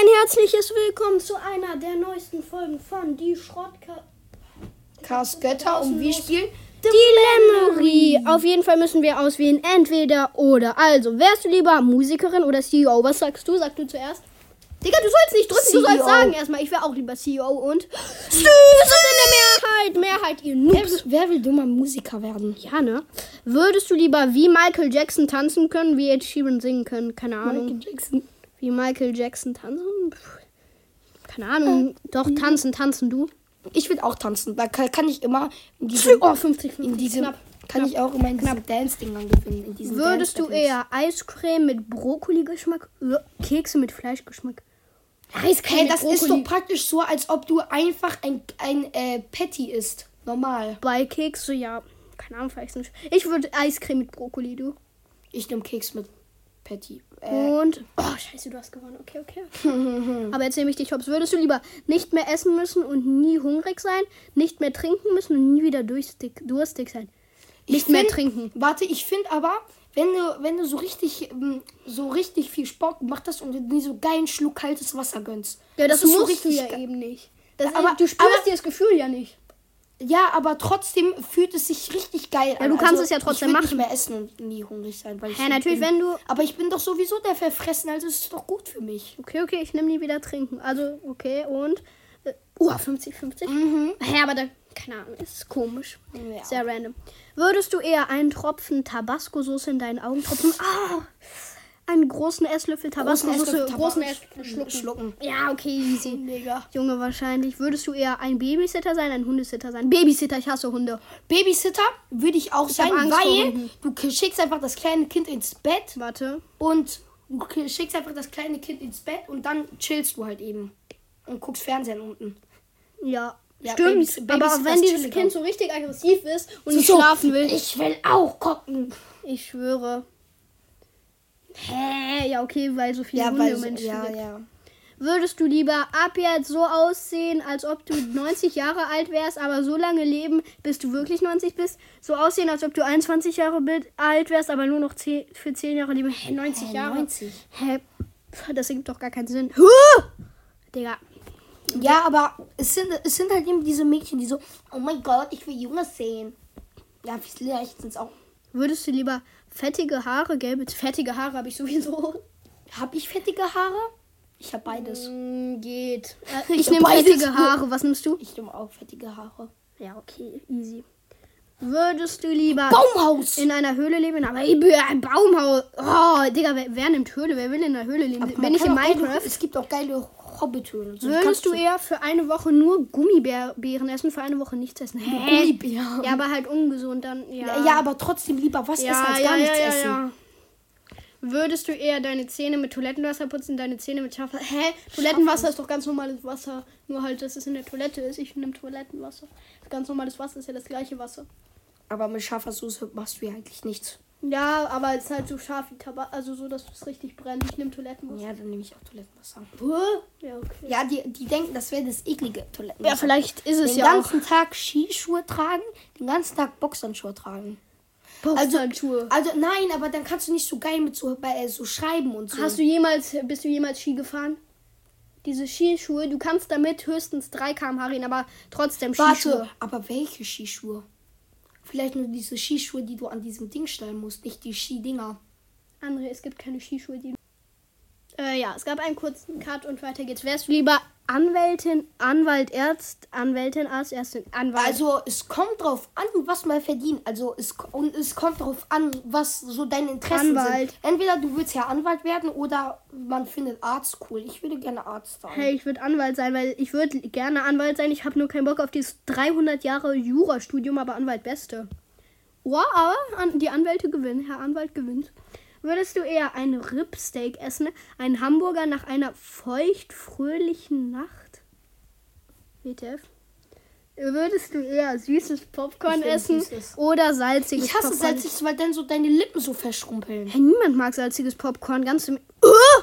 ein herzliches Willkommen zu einer der neuesten Folgen von Die Schrottka. Cars Götter und wir spielen Dilemmerie. Auf jeden Fall müssen wir auswählen, entweder oder. Also, wärst du lieber Musikerin oder CEO? Was sagst du? Sag du zuerst. Digga, du sollst nicht drücken, du sollst CEO. sagen erstmal. Ich wäre auch lieber CEO und. Stu, in der Mehrheit. Mehrheit, ihr wer, Noobs. wer will dummer Musiker werden? Ja, ne? Würdest du lieber wie Michael Jackson tanzen können, wie Ed Sheeran singen können? Keine Ahnung. Michael Jackson. Wie Michael Jackson tanzen? Keine Ahnung. Doch, tanzen, tanzen du. Ich will auch tanzen. Da kann, kann ich immer in diesem, Oh, 50, 50. in diesem knapp. kann ich auch immer in diesem Dance-Dingern gewinnen. In Würdest du eher Eiscreme mit Brokkoli-Geschmack oder Kekse mit Fleischgeschmack? Hey, das ist doch praktisch so, als ob du einfach ein, ein äh, Patty isst. Normal. Bei Kekse, ja. Keine Ahnung, vielleicht nicht. Ich würde Eiscreme mit Brokkoli, du. Ich nehme Keks mit Patty. Äh, Und. Oh, scheiße, du hast gewonnen. Okay, okay. Aber jetzt nehme ich dich hops. Würdest du lieber nicht mehr essen müssen und nie hungrig sein, nicht mehr trinken müssen und nie wieder durstig, durstig sein? Nicht ich mehr find- trinken. Warte, ich finde aber, wenn du, wenn du so richtig, ähm, so richtig viel Sport gemacht hast und dir so geilen Schluck kaltes Wasser gönnst. Ja, das, ist so musst du ja eben nicht. Das aber- aber, du spürst aber- dir das Gefühl ja nicht. Ja, aber trotzdem fühlt es sich richtig geil an. du kannst es ja trotzdem ich machen. nicht mehr essen und nie hungrig sein. Weil ich Ja, natürlich, bin, wenn du. Aber ich bin doch sowieso der Verfressen, also ist es doch gut für mich. Okay, okay, ich nehme nie wieder trinken. Also, okay, und. Äh, oh, 50, 50. Mhm. Ja, aber da. Keine Ahnung, ist komisch. Ja. Sehr random. Würdest du eher einen Tropfen Tabasco-Soße in deinen Augen tropfen? Ah! Einen großen Esslöffel Tabasco-Soße. Großen Esslöffel schlucken. schlucken. Ja, okay, easy. Mega. Junge, wahrscheinlich. Würdest du eher ein Babysitter sein, ein Hundesitter sein? Babysitter, ich hasse Hunde. Babysitter würde ich auch sein, Angst vor weil du schickst einfach das kleine Kind ins Bett Warte. und du schickst einfach das kleine Kind ins Bett und dann chillst du halt eben und guckst Fernsehen unten. Ja. Ja, Stimmt. Babys- Babys aber wenn dieses. Kind so richtig aggressiv ist und So, nicht schlafen will. Ich will auch gucken. Ich schwöre. Hä? Ja, okay, weil so viele Ja, im so, Menschen ja, gibt. ja. Würdest du lieber ab jetzt so aussehen, als ob du 90 Jahre alt wärst, aber so lange leben, bis du wirklich 90 bist? So aussehen, als ob du 21 Jahre alt wärst, aber nur noch 10, für 10 Jahre leben? Hä, 90 Hä, Jahre? 90? Hä? Das ergibt doch gar keinen Sinn. Huh! Digga. Ja, aber es sind, es sind halt eben diese Mädchen, die so, oh mein Gott, ich will Junge sehen. Ja, vielleicht sind es auch. Würdest du lieber fettige Haare, gelbe, fettige Haare habe ich sowieso. Habe ich fettige Haare? Ich habe beides. Mm, geht. Ich Ich hab nehme fettige Haare. Was nimmst du? Ich nehme auch fettige Haare. Ja, okay, easy. Würdest du lieber Baumhaus! in einer Höhle leben? Aber ich bin ein Baumhaus. Oh, Digga, wer, wer nimmt Höhle? Wer will in einer Höhle leben? Aber man ich in geile- Minecraft? Es gibt auch geile Hobbithöhlen. So, Würdest du eher für eine Woche nur Gummibären essen, für eine Woche nichts essen? Hä? Gummibären. Ja, aber halt ungesund dann. Ja, Ja, aber trotzdem lieber was essen als gar nichts essen. Würdest du eher deine Zähne mit Toilettenwasser putzen, deine Zähne mit scharfer... Hä? Toilettenwasser ist doch ganz normales Wasser. Nur halt, dass es in der Toilette ist. Ich nehme Toilettenwasser. Ganz normales Wasser ist ja das gleiche Wasser. Aber mit scharfer Soße machst du ja eigentlich nichts. Ja, aber es ist halt so scharf wie Tabak. Also so, dass es richtig brennt. Ich nehme Toilettenwasser. Ja, dann nehme ich auch Toilettenwasser. Ja, okay. Ja, die, die denken, das wäre das eklige Toilettenwasser. Ja, vielleicht ist es den ja auch ganzen Tag Skischuhe tragen, den ganzen Tag Boxhandschuhe tragen. Boxhandschuhe. Also nein, aber dann kannst du nicht so geil mit so, bei, äh, so schreiben und so. Hast du jemals, bist du jemals Ski gefahren? Diese Skischuhe, du kannst damit höchstens 3 km/h reden, aber trotzdem Skischuhe. Warte, aber welche Skischuhe? Vielleicht nur diese Skischuhe, die du an diesem Ding stellen musst, nicht die Skidinger. André, es gibt keine Skischuhe, die. Äh, ja, es gab einen kurzen Cut und weiter geht's. Wärst du lieber Anwältin, Anwalt, Arzt, Anwältin, Arzt, Ärztin, Anwalt? Also es kommt drauf an, was man verdient. Also es und es kommt drauf an, was so deine Interessen Anwalt. sind. Entweder du willst ja Anwalt werden oder man findet Arzt cool. Ich würde gerne Arzt sein. Hey, ich würde Anwalt sein, weil ich würde gerne Anwalt sein. Ich habe nur keinen Bock auf dieses 300 Jahre Jurastudium, aber Anwalt beste. Wow, aber die Anwälte gewinnen. Herr Anwalt gewinnt. Würdest du eher ein Ripsteak essen, einen Hamburger nach einer feucht-fröhlichen Nacht? WTF? Würdest du eher süßes Popcorn essen Süßes. oder salziges Ich hasse Popcorn? salzig, weil dann so deine Lippen so verschrumpeln. Hey, niemand mag salziges Popcorn. Ganz im. Uh!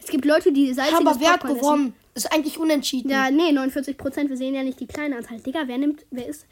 Es gibt Leute, die salziges Aber wer hat Popcorn essen. gewonnen? Ist eigentlich unentschieden. Ja, nee, 49 Prozent. Wir sehen ja nicht die kleine Anzahl. Digga, wer nimmt, wer ist,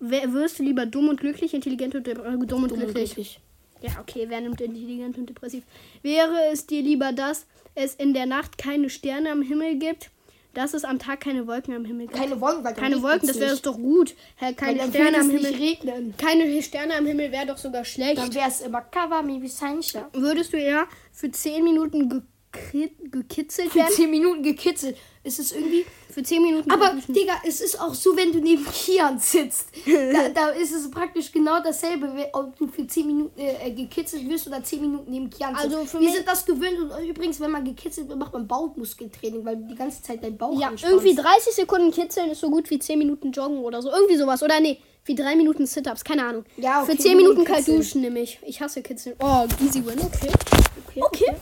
wer wirst du lieber dumm und glücklich, intelligent oder äh, dumm und Dumm und glücklich? Ja, okay, wer nimmt intelligent und depressiv? Wäre es dir lieber, dass es in der Nacht keine Sterne am Himmel gibt, dass es am Tag keine Wolken am Himmel gibt? Keine Wolken, weil Keine Wolken, das wäre doch gut. Keine Sterne am Himmel. regnen. Keine Sterne am Himmel wäre doch sogar schlecht. Dann wäre es immer Cover Me Sunshine. Würdest du eher für 10 Minuten gekitzelt Für werden? 10 Minuten gekitzelt. Es ist irgendwie. Für 10 Minuten. Aber. Digga, es ist auch so, wenn du neben Kian sitzt. Da, da ist es praktisch genau dasselbe, ob du für 10 Minuten äh, gekitzelt wirst oder 10 Minuten neben Kian sitzt. Also für Wir mich- sind das gewöhnt und übrigens, wenn man gekitzelt wird, macht man Bauchmuskeltraining, weil du die ganze Zeit dein Bauch Ja, anspannst. irgendwie 30 Sekunden kitzeln ist so gut wie 10 Minuten joggen oder so. Irgendwie sowas. Oder nee, wie 3 Minuten Sit-Ups. Keine Ahnung. Ja, okay, Für 10 nur Minuten kitzeln. kalt duschen nämlich. Ich hasse kitzeln. Oh, easy win. Okay. Okay, Okay, okay.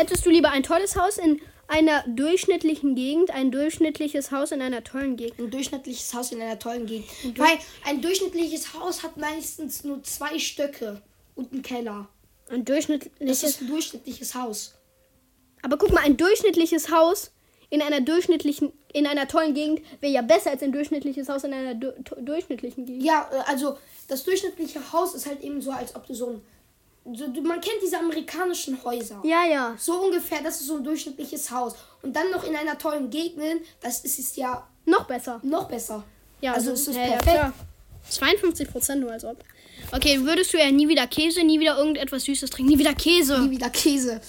Hättest du lieber ein tolles Haus in einer durchschnittlichen Gegend, ein durchschnittliches Haus in einer tollen Gegend? Ein durchschnittliches Haus in einer tollen Gegend. Weil ein durchschnittliches Haus hat meistens nur zwei Stöcke und einen Keller. Ein Das durchschnittliches. ist ein durchschnittliches Haus. Aber guck mal, ein durchschnittliches Haus in einer durchschnittlichen, in einer tollen Gegend wäre ja besser als ein durchschnittliches Haus in einer du durchschnittlichen Gegend. Ja, äh, also das durchschnittliche Haus ist halt eben so, als ob du so ein. So, man kennt diese amerikanischen Häuser. Ja, ja. So ungefähr, das ist so ein durchschnittliches Haus. Und dann noch in einer tollen Gegend, das ist es ja Noch besser. noch besser. Ja, Also es ist ja, ja, perfekt. klar. 52 Prozent nur als ob. Okay, würdest du ja nie wieder Käse, nie wieder irgendetwas Süßes trinken, nie wieder Käse. Nie wieder Käse.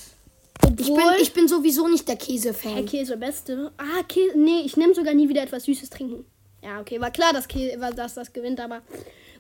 Ich bin, ich bin sowieso nicht der Hey, Käse-Fan. Käse, beste. Ah, Käse. Nee, ich nehme sogar nie wieder etwas Süßes trinken. Ja, okay, war klar, dass, Käse, dass das gewinnt, aber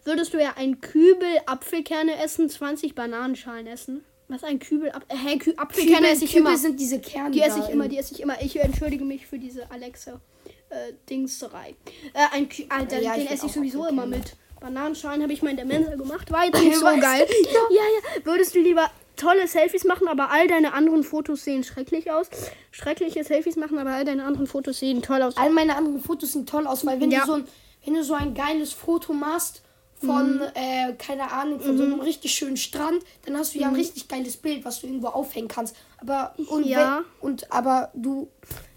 würdest du ja ein Kübel Apfelkerne essen, 20 Bananenschalen essen? Was ein Kübel Ap Hä, hey, Kü Apfelkerne Kübel, esse ich Kübel immer. sind diese Kerne. Die esse ich immer, die esse ich immer. Ich entschuldige mich für diese Alexa äh, Dingserei. Äh, ein Kü Alter, Ja, den esse ich sowieso immer mit. Bananenschalen habe ich mal in der Mensa gemacht. War jetzt nicht so geil. Ja. ja, Würdest du lieber tolle Selfies machen, aber all deine anderen Fotos sehen schrecklich aus? Schreckliche Selfies machen, aber all deine anderen Fotos sehen toll aus. All meine anderen Fotos sehen toll aus, weil wenn Ja. du so ein, wenn du so ein geiles Foto machst von, Mhm. äh, keine Ahnung, von so einem richtig schönen Strand, dann hast du ja ein richtig geiles Bild, was du irgendwo aufhängen kannst. Aber und Ja. und aber du,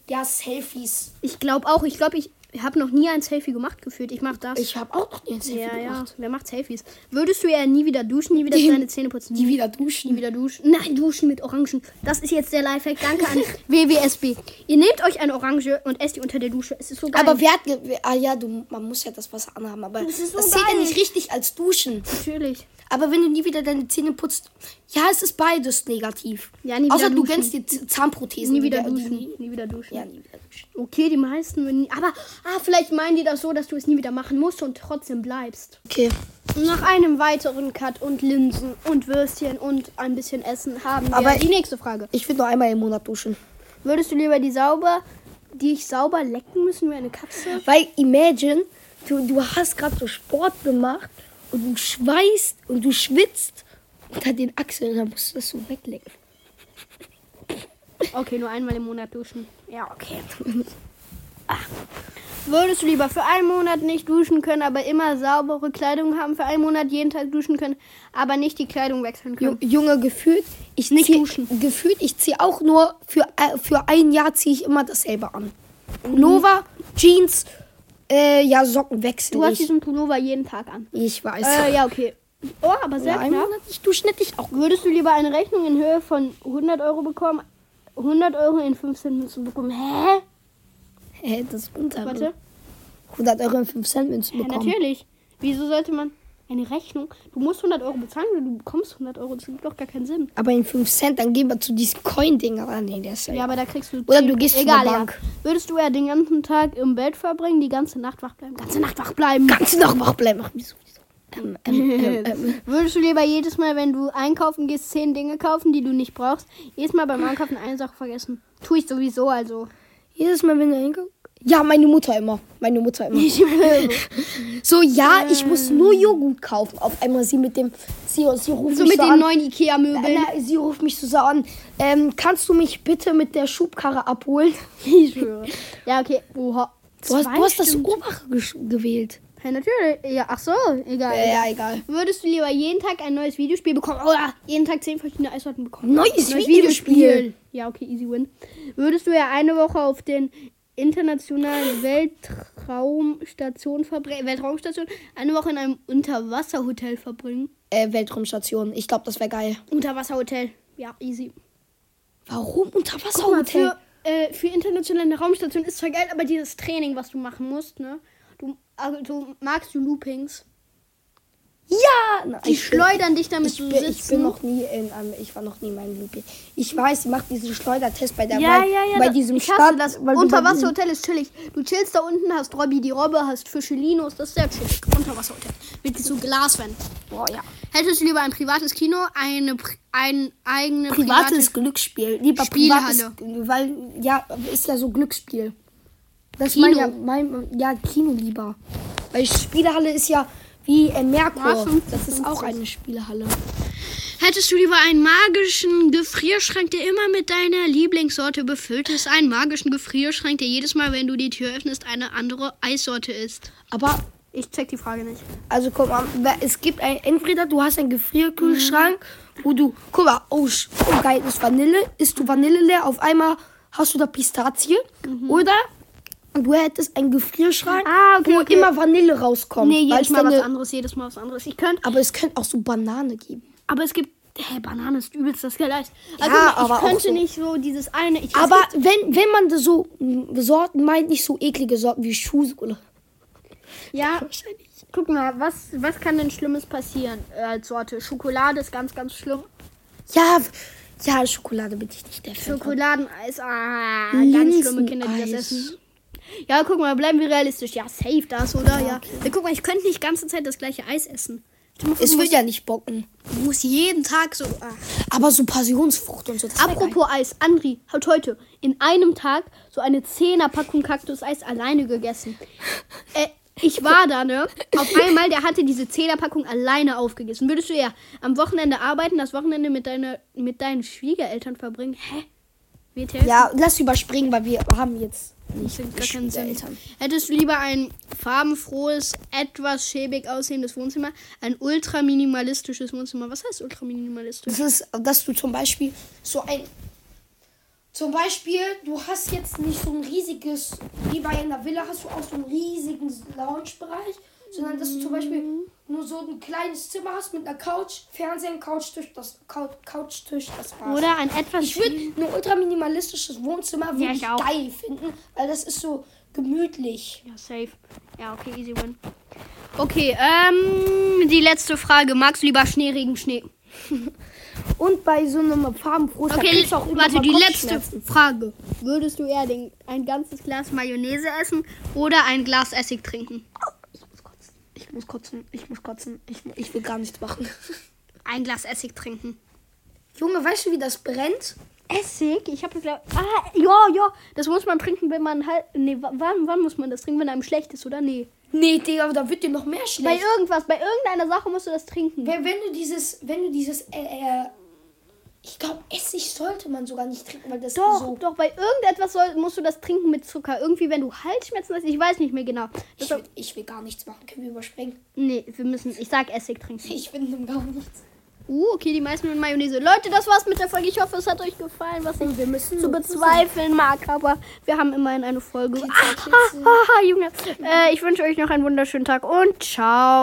ja Selfies. Ich glaube auch, ich glaube, ich habe noch nie ein Selfie gemacht gefühlt. Ich mache das. Ich habe auch noch nie ein Selfie ja, ja. gemacht. Wer macht Selfies? Würdest du ja nie wieder duschen, nie wieder Die- deine Zähne putzen? Die wieder Nie duschen. wieder duschen. Nein, duschen mit Orangen. Das ist jetzt der Lifehack. Danke an WWSB. Ihr nehmt euch eine Orange und esst die unter der Dusche. Es ist so geil. Aber wer hat, ah ja, du, man muss ja das Wasser anhaben, aber Das das, ist so zählt ja nicht richtig als Duschen. Natürlich. Aber wenn du nie wieder deine Zähne putzt, ja, es ist beides negativ. Ja, nie wieder Außer du duschen. gönnst dir Z- Zahnprothesen. Nie die wieder der- die- duschen. Nie wieder duschen. Ja, nie wieder duschen. Okay, die meisten nie. Aber ah, vielleicht meinen die das so, dass du es nie wieder machen musst und trotzdem bleibst. Okay. Nach einem weiteren Cut und Linsen und Würstchen und ein bisschen Essen haben wir Aber die nächste Frage. Ich will nur einmal im Monat duschen. Würdest du lieber die sauber, die ich sauber lecken müssen wie eine Katze? Weil imagine, du, du hast gerade so Sport gemacht und du schweißt und du schwitzt unter den Achseln und dann musst du das so weglecken. Okay, nur einmal im Monat duschen. Ja, okay. Ah. Würdest du lieber für einen Monat nicht duschen können, aber immer saubere Kleidung haben, für einen Monat jeden Tag duschen können, aber nicht die Kleidung wechseln können? Ju- Junge, gefühlt, ich Nicht zieh, duschen. Gefühlt, ich ziehe auch nur für, äh, für ein Jahr ziehe ich immer dasselbe an. Nova, Jeans, äh, ja, Socken wechsel Du hast ich. diesen Pullover jeden Tag an. Ich weiß. Äh, ja, okay. Oh, aber sehr ja, knapp. Ich auch. Würdest du lieber eine Rechnung in Höhe von 100 Euro bekommen, 100 Euro in 15 Münzen bekommen? Hä? Hä, das ist unter. Warte. 100 Euro in 5 Cent Münzen Ja, bekommen. natürlich. Wieso sollte man eine Rechnung? Du musst 100 Euro bezahlen oder du bekommst 100 Euro. Das gibt doch gar keinen Sinn. Aber in 5 Cent, dann gehen wir zu diesem Coin-Ding. Aber nee, der ist ja. Ja, aber da kriegst du. Oder 10 du gehst Egal, ja. Bank. Würdest du eher den ganzen Tag im Bett verbringen, die ganze Nacht wach bleiben? Ganze Nacht wach bleiben. Du noch wach bleiben? Ach, wieso? Ähm, ähm, ähm, ähm. Würdest du lieber jedes Mal, wenn du einkaufen gehst, 10 Dinge kaufen, die du nicht brauchst? Jedes Mal beim Einkaufen eine Sache vergessen. Tu ich sowieso, also. Jedes Mal, wenn du hinkommst. Ja, meine Mutter immer. Meine Mutter immer. So, ja, ich muss nur Joghurt kaufen. Auf einmal sie mit dem. Sie, sie ruft so mich mit so den an. neuen Ikea-Möbeln. Sie ruft mich so an. Ähm, kannst du mich bitte mit der Schubkarre abholen? Ich schwöre. Ja, okay. Oha. Du hast, du hast das obere gewählt. Ja, natürlich. Ja, ach so. Egal. Ja, egal. Würdest du lieber jeden Tag ein neues Videospiel bekommen oder jeden Tag 10 verschiedene Eissorten bekommen? Neues, Videospiel. Ja, okay, easy win. Würdest du ja eine Woche auf den internationalen Weltraumstation verbringen, Weltraumstation, eine Woche in einem Unterwasserhotel verbringen? äh, Weltraumstation. Ich glaube, das wäre geil. Unterwasserhotel. Ja, easy. Warum mal, Unterwasserhotel? für, äh, für internationale Raumstation ist zwar geil, aber dieses Training, was du machen musst, ne? Du, also, du magst du Loopings. Ja! Na, Die ich bin- schleudern dich damit Ich bin, ich bin noch nie in einem, ich war noch nie in meinem Looping. Ich weiß, sie macht diesen Schleudertest bei der ja, bei, ja, ja. bei diesem ich Start. das. Unterwasserhotel ist chillig. Du chillst da unten, hast Robby die Robbe, hast Fischelinos, das ist sehr chillig. Unterwasserhotel. Mit so Glaswänden. Boah, ja. Hättest du lieber ein privates Kino, eine ein eigene Privates Glücksspiel. Lieber Spielhalle. privates, weil, ja, ist ja so Glücksspiel. Das Kino. mein ja, mein, ja, Kino lieber. Weil Spielehalle ist ja wie äh, Merkur. Das ist auch 50. eine Spielehalle. Hättest du lieber einen magischen Gefrierschrank, der immer mit deiner Lieblingssorte befüllt ist, einen magischen Gefrierschrank, der jedes Mal, wenn du die Tür öffnest, eine andere Eissorte ist? Aber, Ich check die Frage nicht. also guck mal, es gibt ein, entweder du hast einen Gefrierkühlschrank, wo du, guck mal, oh, oh geil, ist Vanille, isst du Vanille leer, auf einmal hast du da Pistazie. Oder du hättest einen Gefrierschrank, Ah, okay, wo okay. immer Vanille rauskommt. Nee, jedes es Mal was anderes, jedes Mal was anderes. Ich könnte, Aber es könnte auch so Banane geben. aber es gibt, hä, Banane ist übelst das. Ja, Also, ich aber auch könnte so- nicht so dieses eine. Ich, Aber wenn, wenn man das so mm, Sorten meint, nicht so eklige Sorten wie Schuhsohle. ja, Wahrscheinlich. guck mal, was, was kann denn Schlimmes passieren als Sorte? Schokolade ist ganz, ganz schlimm. Ja, ja, Schokolade bin ich nicht der. Schokoladeneis, ah, ganz schlimme Kinder, die das essen. Ja, guck mal, bleiben wir realistisch. Ja, safe das, oder? Ja. ja. guck mal, ich könnte nicht die ganze Zeit das gleiche Eis essen. Mal Es wird ja nicht bocken. du musst jeden Tag so. Ah. Aber so Passionsfrucht und so. Apropos Eis, Andri hat heute in einem Tag so eine 10er Packung Kaktuseis alleine gegessen. Äh, ich war da, ne? Auf einmal, der hatte diese 10er Packung alleine aufgegessen. Würdest du eher am Wochenende arbeiten, das Wochenende mit, deiner, mit deinen Schwiegereltern verbringen? Hä? Ja, lass überspringen, weil wir haben jetzt nicht Macht gar keinen Sinn. Eltern. Hättest du lieber ein farbenfrohes, etwas schäbig aussehendes Wohnzimmer, ein ultra minimalistisches Wohnzimmer? Was heißt ultra minimalistisch? Das ist, dass du zum Beispiel so ein. Zum Beispiel, du hast jetzt nicht so ein riesiges, wie bei einer Villa hast du auch so einen riesigen Lounge-Bereich, sondern dass du zum Beispiel nur so ein kleines Zimmer hast mit einer Couch, Fernsehen, Couchtisch, das Couch, Couchtisch, das war's. Oder ein etwas Ich würde ein ultra minimalistisches Wohnzimmer Ja, wirklich ich auch. geil finden, weil das ist so gemütlich. Ja, safe. Ja, okay, easy win. Okay, ähm, die letzte Frage. Magst du lieber Schnee, Regen, Schnee? Und bei so einem farbenfroh Okay, warte, die letzte Frage. Würdest du eher den, ein ganzes Glas Mayonnaise essen oder ein Glas Essig trinken? Ich muss kotzen, ich muss kotzen, ich, ich will gar nichts machen. Ein Glas Essig trinken. Junge, weißt du, wie das brennt? Essig? Ich habe glaube Ah, ja, ja. Das muss man trinken, wenn man halt. Nee, wa- wann, wann muss man das trinken, wenn einem schlecht ist, oder? Nee. Nee, Digga, da wird dir noch mehr Bei schlecht. irgendwas, bei irgendeiner Sache musst du das trinken. Wenn, wenn du dieses, wenn du dieses, äh, äh, Essig sollte man sogar nicht trinken, weil das Doch, so. doch, bei irgendetwas soll, musst du das trinken mit Zucker. Irgendwie, wenn du Halsschmerzen hast, ich weiß nicht mehr genau. Ich will, ich will gar nichts machen. Können wir überspringen? nee, wir müssen, ich sag Essig trinken. Ich finde gar nichts. Uh, okay, die meisten mit Mayonnaise. Leute, das war's mit der Folge. Ich hoffe, es hat euch gefallen, was ich wir müssen zu bezweifeln mag. Aber wir haben immerhin eine Folge. Ah, ah, ah, Junge. Äh, ich wünsche euch noch einen wunderschönen Tag und ciao.